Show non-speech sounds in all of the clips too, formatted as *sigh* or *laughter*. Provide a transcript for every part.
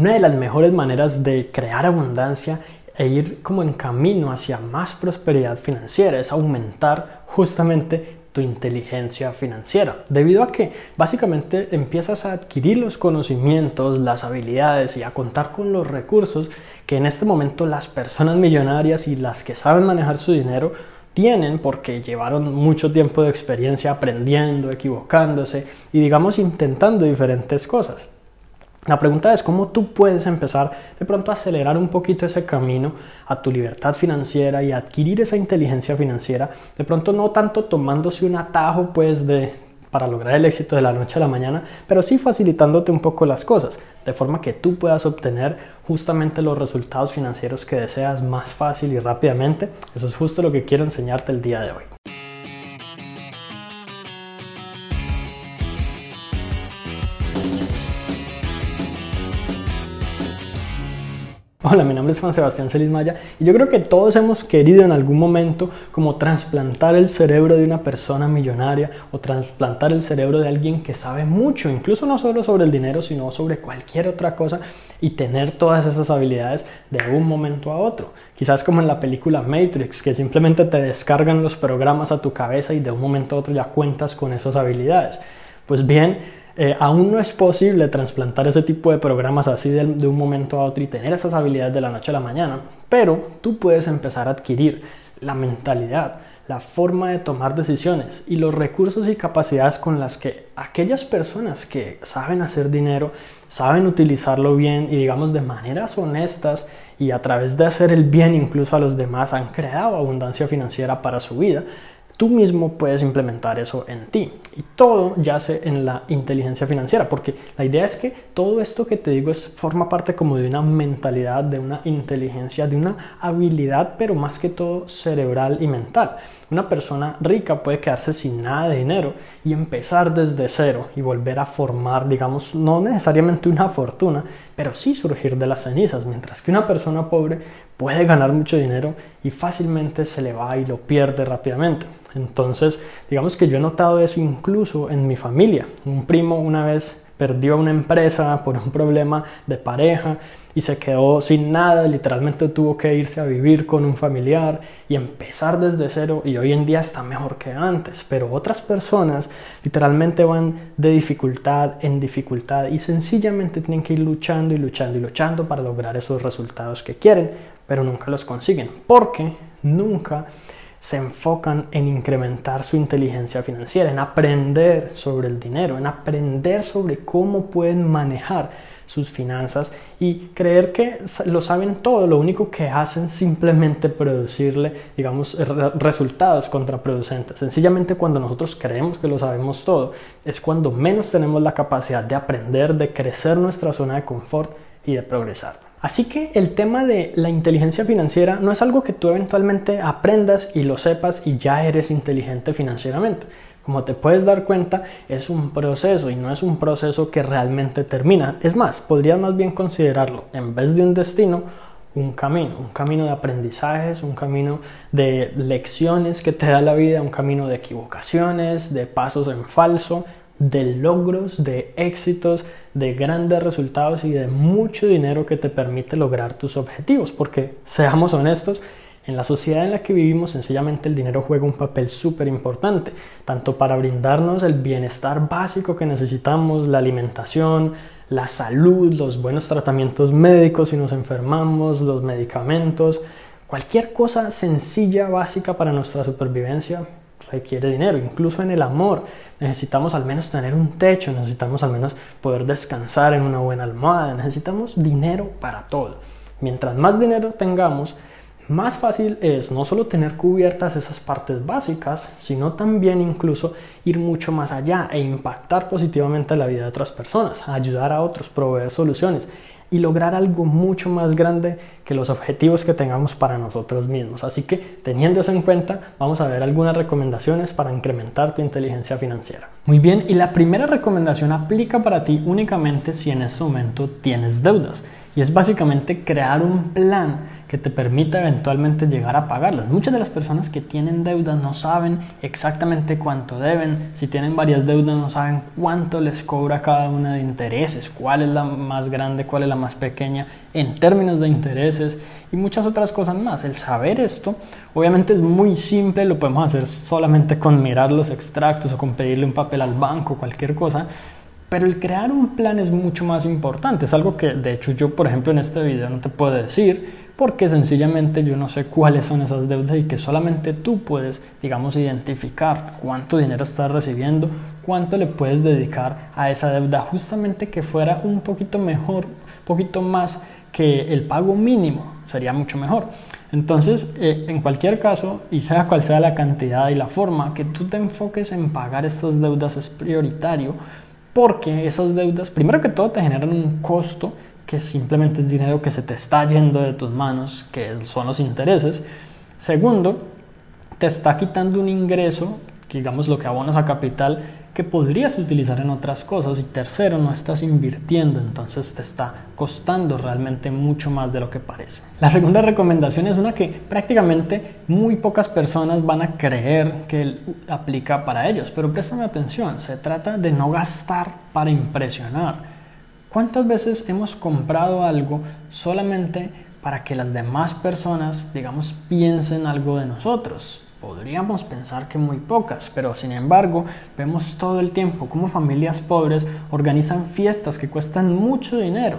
Una de las mejores maneras de crear abundancia e ir como en camino hacia más prosperidad financiera es aumentar justamente tu inteligencia financiera, debido a que básicamente empiezas a adquirir los conocimientos, las habilidades y a contar con los recursos que en este momento las personas millonarias y las que saben manejar su dinero tienen porque llevaron mucho tiempo de experiencia aprendiendo, equivocándose y digamos intentando diferentes cosas. La pregunta es cómo tú puedes empezar de pronto a acelerar un poquito ese camino a tu libertad financiera y adquirir esa inteligencia financiera, de pronto no tanto tomándose un atajo pues de para lograr el éxito de la noche a la mañana, pero sí facilitándote un poco las cosas, de forma que tú puedas obtener justamente los resultados financieros que deseas más fácil y rápidamente. Eso es justo lo que quiero enseñarte el día de hoy. Hola, mi nombre es Juan Sebastián Celis Maya y yo creo que todos hemos querido en algún momento como trasplantar el cerebro de una persona millonaria o trasplantar el cerebro de alguien que sabe mucho, incluso no solo sobre el dinero, sino sobre cualquier otra cosa y tener todas esas habilidades de un momento a otro. Quizás como en la película Matrix, que simplemente te descargan los programas a tu cabeza y de un momento a otro ya cuentas con esas habilidades. Pues bien, eh, aún no es posible trasplantar ese tipo de programas así de, un momento a otro y tener esas habilidades de la noche a la mañana, pero tú puedes empezar a adquirir la mentalidad, la forma de tomar decisiones y los recursos y capacidades con las que aquellas personas que saben hacer dinero, saben utilizarlo bien y digamos de maneras honestas y a través de hacer el bien incluso a los demás han creado abundancia financiera para su vida, tú mismo puedes implementar eso en ti. Y todo yace en la inteligencia financiera, porque la idea es que todo esto que te digo es, forma parte como de una mentalidad, de una inteligencia, de una habilidad, pero más que todo cerebral y mental. Una persona rica puede quedarse sin nada de dinero y empezar desde cero y volver a formar, digamos, no necesariamente una fortuna, pero sí surgir de las cenizas, mientras que una persona pobre puede ganar mucho dinero y fácilmente se le va y lo pierde rápidamente. Entonces, digamos que yo he notado eso incluso en mi familia. Un primo una vez perdió una empresa por un problema de pareja y se quedó sin nada, literalmente tuvo que irse a vivir con un familiar y empezar desde cero y hoy en día está mejor que antes, pero otras personas literalmente van de dificultad en dificultad y sencillamente tienen que ir luchando y luchando y luchando para lograr esos resultados que quieren, pero nunca los consiguen, porque nunca se enfocan en incrementar su inteligencia financiera, en aprender sobre el dinero, en aprender sobre cómo pueden manejar sus finanzas y creer que lo saben todo, lo único que hacen simplemente producirle, digamos, resultados contraproducentes. Sencillamente cuando nosotros creemos que lo sabemos todo, es cuando menos tenemos la capacidad de aprender, de crecer nuestra zona de confort y de progresar. Así que el tema de la inteligencia financiera no es algo que tú eventualmente aprendas y lo sepas y ya eres inteligente financieramente. Como te puedes dar cuenta, es un proceso y no es un proceso que realmente termina. Es más, podrías más bien considerarlo, en vez de un destino, un camino, un camino de aprendizajes, un camino de lecciones que te da la vida, un camino de equivocaciones, de pasos en falso, de logros, de éxitos, de grandes resultados y de mucho dinero que te permite lograr tus objetivos. Porque, seamos honestos, en la sociedad en la que vivimos sencillamente el dinero juega un papel súper importante, tanto para brindarnos el bienestar básico que necesitamos, la alimentación, la salud, los buenos tratamientos médicos si nos enfermamos, los medicamentos, cualquier cosa sencilla, básica para nuestra supervivencia requiere dinero, incluso en el amor necesitamos al menos tener un techo, necesitamos al menos poder descansar en una buena almohada, necesitamos dinero para todo. Mientras más dinero tengamos, más fácil es no solo tener cubiertas esas partes básicas, sino también incluso ir mucho más allá e impactar positivamente la vida de otras personas, ayudar a otros, proveer soluciones y lograr algo mucho más grande que los objetivos que tengamos para nosotros mismos. Así que teniendo eso en cuenta, vamos a ver algunas recomendaciones para incrementar tu inteligencia financiera. Muy bien, y la primera recomendación aplica para ti únicamente si en este momento tienes deudas. y es básicamente crear un plan que te permita eventualmente llegar a pagarlas. Muchas de las personas que tienen deudas no saben exactamente cuánto deben, si tienen varias deudas no saben cuánto les cobra cada una de intereses, cuál es la más grande, cuál es la más pequeña en términos de intereses y muchas otras cosas más. El saber esto obviamente es muy simple, lo podemos hacer solamente con mirar los extractos o con pedirle un papel al banco, cualquier cosa. Pero el crear un plan es mucho más importante. Es algo que de hecho yo, por ejemplo, en este video no te puedo decir porque sencillamente yo no sé cuáles son esas deudas y que solamente tú puedes, digamos, identificar cuánto dinero estás recibiendo, cuánto le puedes dedicar a esa deuda, justamente que fuera un poquito mejor, un poquito más que el pago mínimo, sería mucho mejor. Entonces, eh, en cualquier caso, y sea cual sea la cantidad y la forma, que tú te enfoques en pagar estas deudas es prioritario, porque esas deudas, primero que todo, te generan un costo que simplemente es dinero que se te está yendo de tus manos, que son los intereses. Segundo, te está quitando un ingreso, digamos lo que abonas a capital, que podrías utilizar en otras cosas. Y tercero, no estás invirtiendo, entonces te está costando realmente mucho más de lo que parece. La segunda recomendación es una que prácticamente muy pocas personas van a creer que aplica para ellos, pero préstame atención, se trata de no gastar para impresionar. ¿Cuántas veces hemos comprado algo solamente para que las demás personas, digamos, piensen algo de nosotros? Podríamos pensar que muy pocas, pero sin embargo vemos todo el tiempo cómo familias pobres organizan fiestas que cuestan mucho dinero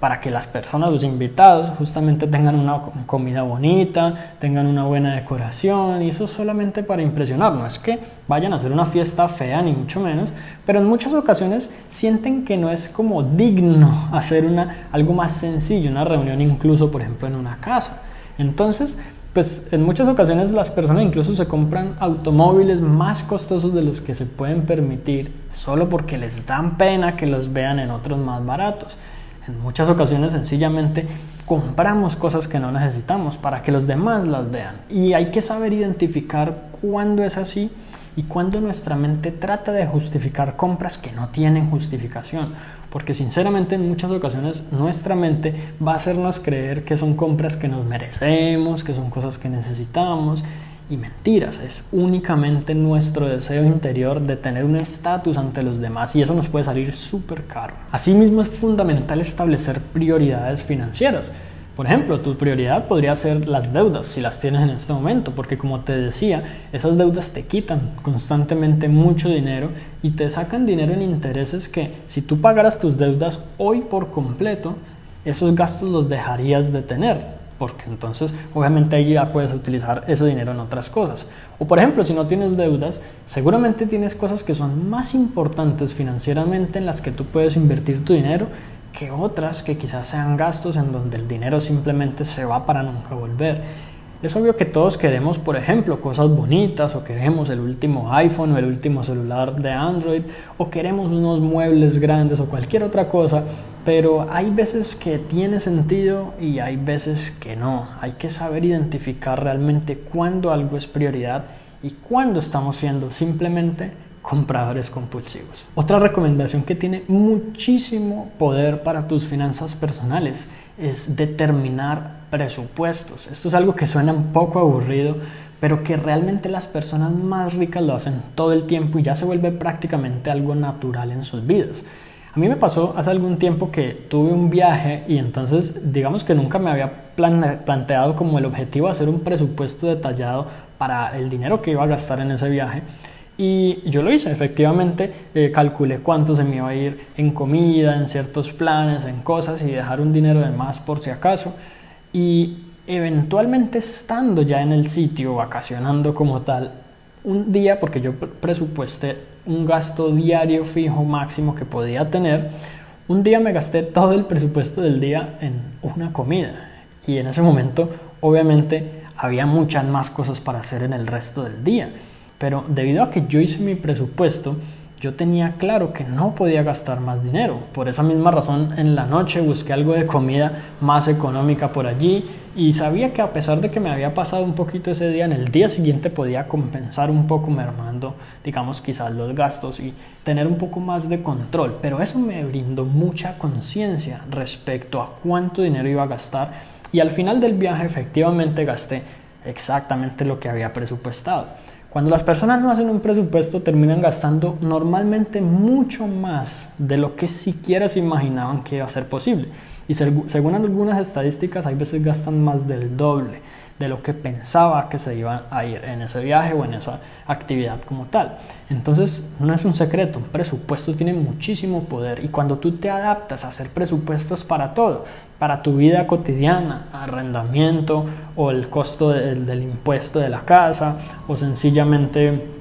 para que las personas, los invitados, justamente tengan una comida bonita, tengan una buena decoración, y eso solamente para impresionar, no es que vayan a hacer una fiesta fea, ni mucho menos, pero en muchas ocasiones sienten que no es como digno *laughs* hacer una, algo más sencillo, una reunión incluso, por ejemplo, en una casa. Entonces, pues en muchas ocasiones las personas incluso se compran automóviles más costosos de los que se pueden permitir, solo porque les dan pena que los vean en otros más baratos. En muchas ocasiones sencillamente compramos cosas que no necesitamos para que los demás las vean. Y hay que saber identificar cuándo es así y cuándo nuestra mente trata de justificar compras que no tienen justificación. Porque sinceramente en muchas ocasiones nuestra mente va a hacernos creer que son compras que nos merecemos, que son cosas que necesitamos y mentiras, es únicamente nuestro deseo interior de tener un estatus ante los demás y eso nos puede salir súper caro. Asimismo es fundamental establecer prioridades financieras. Por ejemplo, tu prioridad podría ser las deudas si las tienes en este momento, porque como te decía, esas deudas te quitan constantemente mucho dinero y te sacan dinero en intereses que si tú pagaras tus deudas hoy por completo, esos gastos los dejarías de tener porque entonces obviamente ahí ya puedes utilizar ese dinero en otras cosas. O por ejemplo, si no tienes deudas, seguramente tienes cosas que son más importantes financieramente en las que tú puedes invertir tu dinero que otras que quizás sean gastos en donde el dinero simplemente se va para nunca volver. Es obvio que todos queremos, por ejemplo, cosas bonitas o queremos el último iPhone o el último celular de Android o queremos unos muebles grandes o cualquier otra cosa, pero hay veces que tiene sentido y hay veces que no. Hay que saber identificar realmente cuándo algo es prioridad y cuándo estamos siendo simplemente compradores compulsivos. Otra recomendación que tiene muchísimo poder para tus finanzas personales es determinar presupuestos. Esto es algo que suena un poco aburrido, pero que realmente las personas más ricas lo hacen todo el tiempo y ya se vuelve prácticamente algo natural en sus vidas. A mí me pasó hace algún tiempo que tuve un viaje y entonces digamos que nunca me había planteado como el objetivo hacer un presupuesto detallado para el dinero que iba a gastar en ese viaje. Y yo lo hice, efectivamente, eh, calculé cuánto se me iba a ir en comida, en ciertos planes, en cosas y dejar un dinero de más por si acaso. Y eventualmente estando ya en el sitio, vacacionando como tal, un día, porque yo presupuesté un gasto diario fijo máximo que podía tener, un día me gasté todo el presupuesto del día en una comida. Y en ese momento, obviamente, había muchas más cosas para hacer en el resto del día. Pero debido a que yo hice mi presupuesto, yo tenía claro que no podía gastar más dinero. Por esa misma razón, en la noche busqué algo de comida más económica por allí y sabía que a pesar de que me había pasado un poquito ese día, en el día siguiente podía compensar un poco mermando, digamos, quizás los gastos y tener un poco más de control. Pero eso me brindó mucha conciencia respecto a cuánto dinero iba a gastar y al final del viaje efectivamente gasté exactamente lo que había presupuestado. Cuando las personas no hacen un presupuesto terminan gastando normalmente mucho más de lo que siquiera se imaginaban que iba a ser posible. Y según algunas estadísticas, hay veces gastan más del doble de lo que pensaba que se iba a ir en ese viaje o en esa actividad como tal. Entonces, no es un secreto, un presupuesto tiene muchísimo poder y cuando tú te adaptas a hacer presupuestos para todo, para tu vida cotidiana, arrendamiento o el costo del, del impuesto de la casa o sencillamente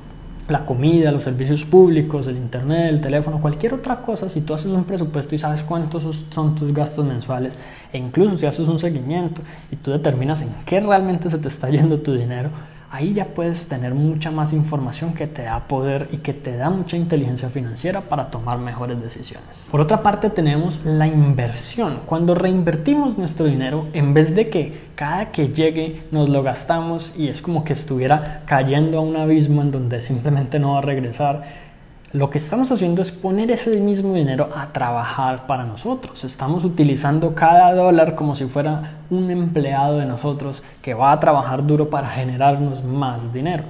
la comida, los servicios públicos, el internet, el teléfono, cualquier otra cosa, si tú haces un presupuesto y sabes cuántos son tus gastos mensuales, e incluso si haces un seguimiento y tú determinas en qué realmente se te está yendo tu dinero, ahí ya puedes tener mucha más información que te da poder y que te da mucha inteligencia financiera para tomar mejores decisiones. Por otra parte tenemos la inversión. Cuando reinvertimos nuestro dinero, en vez de que cada que llegue nos lo gastamos y es como que estuviera cayendo a un abismo en donde simplemente no va a regresar, lo que estamos haciendo es poner ese mismo dinero a trabajar para nosotros. Estamos utilizando cada dólar como si fuera un empleado de nosotros que va a trabajar duro para generarnos más dinero.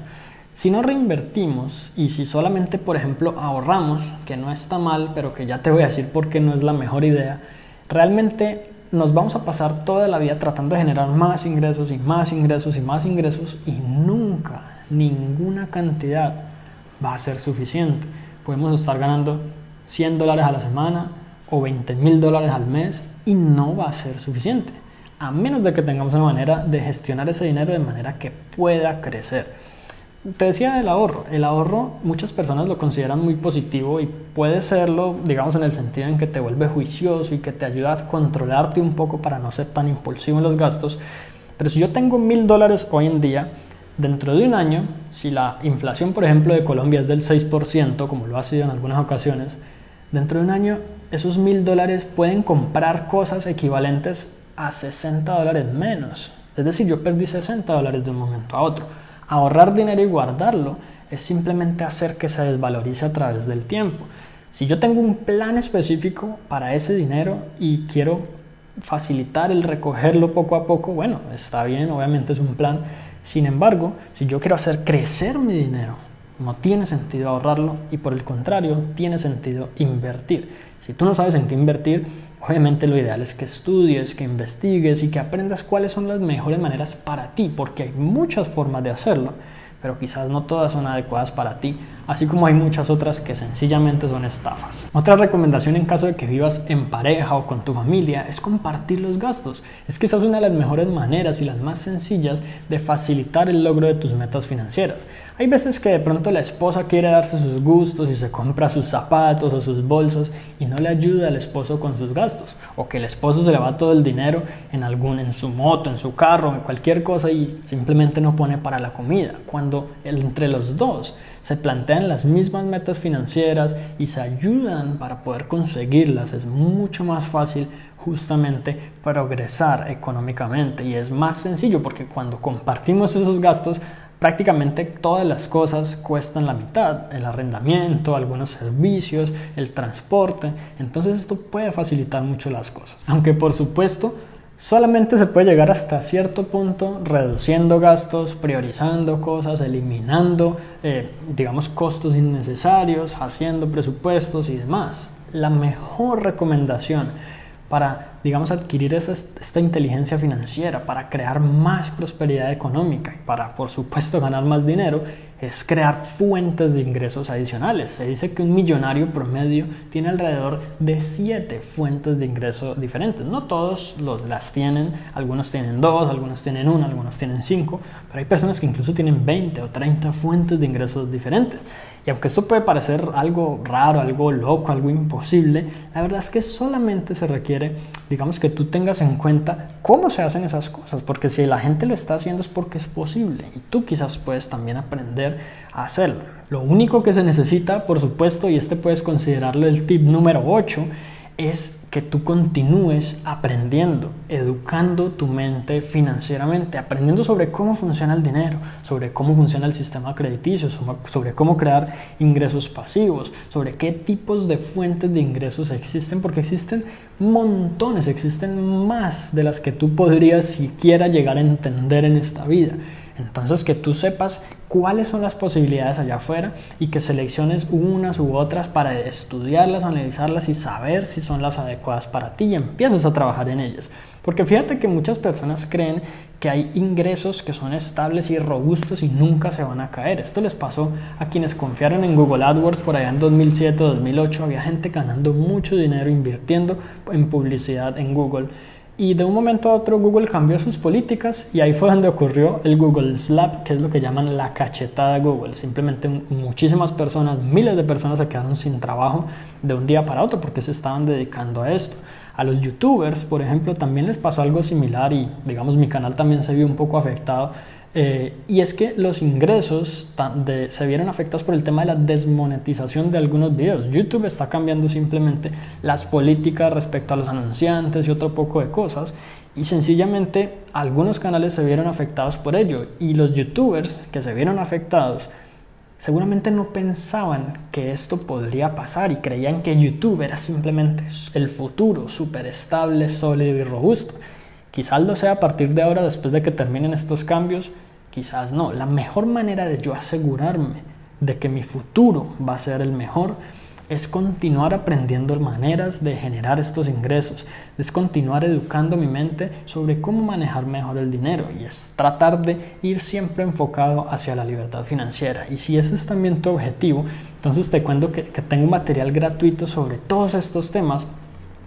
Si no reinvertimos y si solamente, por ejemplo, ahorramos, que no está mal, pero que ya te voy a decir por qué no es la mejor idea, realmente nos vamos a pasar toda la vida tratando de generar más ingresos y más ingresos y más ingresos y nunca ninguna cantidad va a ser suficiente podemos estar ganando 100 dólares a la semana o 20 mil dólares al mes y no va a ser suficiente, a menos de que tengamos una manera de gestionar ese dinero de manera que pueda crecer. Te decía el ahorro. El ahorro muchas personas lo consideran muy positivo y puede serlo, digamos, en el sentido en que te vuelve juicioso y que te ayuda a controlarte un poco para no ser tan impulsivo en los gastos. Pero si yo tengo mil dólares hoy en día, Dentro de un año, si la inflación, por ejemplo, de Colombia es del 6%, como lo ha sido en algunas ocasiones, dentro de un año esos mil dólares pueden comprar cosas equivalentes a 60 dólares menos. Es decir, yo perdí 60 dólares de un momento a otro. Ahorrar dinero y guardarlo es simplemente hacer que se desvalorice a través del tiempo. Si yo tengo un plan específico para ese dinero y quiero facilitar el recogerlo poco a poco, bueno, está bien, obviamente es un plan, sin embargo, si yo quiero hacer crecer mi dinero, no tiene sentido ahorrarlo y por el contrario, tiene sentido invertir. Si tú no sabes en qué invertir, obviamente lo ideal es que estudies, que investigues y que aprendas cuáles son las mejores maneras para ti, porque hay muchas formas de hacerlo pero quizás no todas son adecuadas para ti, así como hay muchas otras que sencillamente son estafas. Otra recomendación en caso de que vivas en pareja o con tu familia es compartir los gastos. Es que esa es una de las mejores maneras y las más sencillas de facilitar el logro de tus metas financieras. Hay veces que de pronto la esposa quiere darse sus gustos y se compra sus zapatos o sus bolsos y no le ayuda al esposo con sus gastos, o que el esposo se le va todo el dinero en algún en su moto, en su carro, en cualquier cosa y simplemente no pone para la comida. Cuando entre los dos se plantean las mismas metas financieras y se ayudan para poder conseguirlas, es mucho más fácil justamente progresar económicamente y es más sencillo porque cuando compartimos esos gastos prácticamente todas las cosas cuestan la mitad, el arrendamiento, algunos servicios, el transporte, entonces esto puede facilitar mucho las cosas. Aunque por supuesto solamente se puede llegar hasta cierto punto reduciendo gastos, priorizando cosas, eliminando, eh, digamos, costos innecesarios, haciendo presupuestos y demás. La mejor recomendación para, digamos, adquirir esta inteligencia financiera, para crear más prosperidad económica y para, por supuesto, ganar más dinero, es crear fuentes de ingresos adicionales. Se dice que un millonario promedio tiene alrededor de siete fuentes de ingresos diferentes. No todos los, las tienen, algunos tienen dos, algunos tienen una, algunos tienen cinco, pero hay personas que incluso tienen 20 o 30 fuentes de ingresos diferentes. Y aunque esto puede parecer algo raro, algo loco, algo imposible, la verdad es que solamente se requiere, digamos, que tú tengas en cuenta cómo se hacen esas cosas, porque si la gente lo está haciendo es porque es posible y tú quizás puedes también aprender a hacerlo. Lo único que se necesita, por supuesto, y este puedes considerarlo el tip número 8, es que tú continúes aprendiendo, educando tu mente financieramente, aprendiendo sobre cómo funciona el dinero, sobre cómo funciona el sistema crediticio, sobre cómo crear ingresos pasivos, sobre qué tipos de fuentes de ingresos existen, porque existen montones, existen más de las que tú podrías siquiera llegar a entender en esta vida. Entonces que tú sepas cuáles son las posibilidades allá afuera y que selecciones unas u otras para estudiarlas, analizarlas y saber si son las adecuadas para ti y empieces a trabajar en ellas. Porque fíjate que muchas personas creen que hay ingresos que son estables y robustos y nunca se van a caer. Esto les pasó a quienes confiaron en Google AdWords por allá en 2007, 2008. Había gente ganando mucho dinero invirtiendo en publicidad en Google y de un momento a otro Google cambió sus políticas y ahí fue donde ocurrió el Google Slap, que es lo que llaman la cachetada Google. Simplemente muchísimas personas, miles de personas se quedaron sin trabajo de un día para otro porque se estaban dedicando a esto. A los youtubers, por ejemplo, también les pasó algo similar y digamos mi canal también se vio un poco afectado eh, y es que los ingresos se vieron afectados por el tema de la desmonetización de algunos videos. YouTube está cambiando simplemente las políticas respecto a los anunciantes y otro poco de cosas. Y sencillamente algunos canales se vieron afectados por ello. Y los youtubers que se vieron afectados seguramente no pensaban que esto podría pasar y creían que YouTube era simplemente el futuro, súper estable, sólido y robusto. Quizás lo sea a partir de ahora, después de que terminen estos cambios, quizás no. La mejor manera de yo asegurarme de que mi futuro va a ser el mejor es continuar aprendiendo maneras de generar estos ingresos, es continuar educando mi mente sobre cómo manejar mejor el dinero y es tratar de ir siempre enfocado hacia la libertad financiera. Y si ese es también tu objetivo, entonces te cuento que, que tengo material gratuito sobre todos estos temas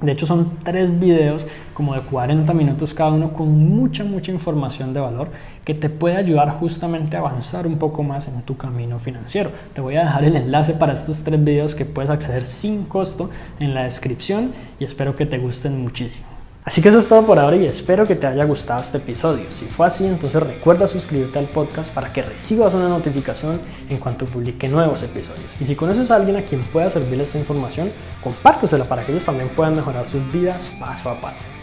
de hecho son tres videos como de 40 minutos cada uno con mucha, mucha información de valor que te puede ayudar justamente a avanzar un poco más en tu camino financiero. Te voy a dejar el enlace para estos tres videos que puedes acceder sin costo en la descripción y espero que te gusten muchísimo. Así que eso es todo por ahora y espero que te haya gustado este episodio. Si fue así, entonces recuerda suscribirte al podcast para que recibas una notificación en cuanto publique nuevos episodios. Y si conoces a alguien a quien pueda servirle esta información, compártesela para que ellos también puedan mejorar sus vidas paso a paso.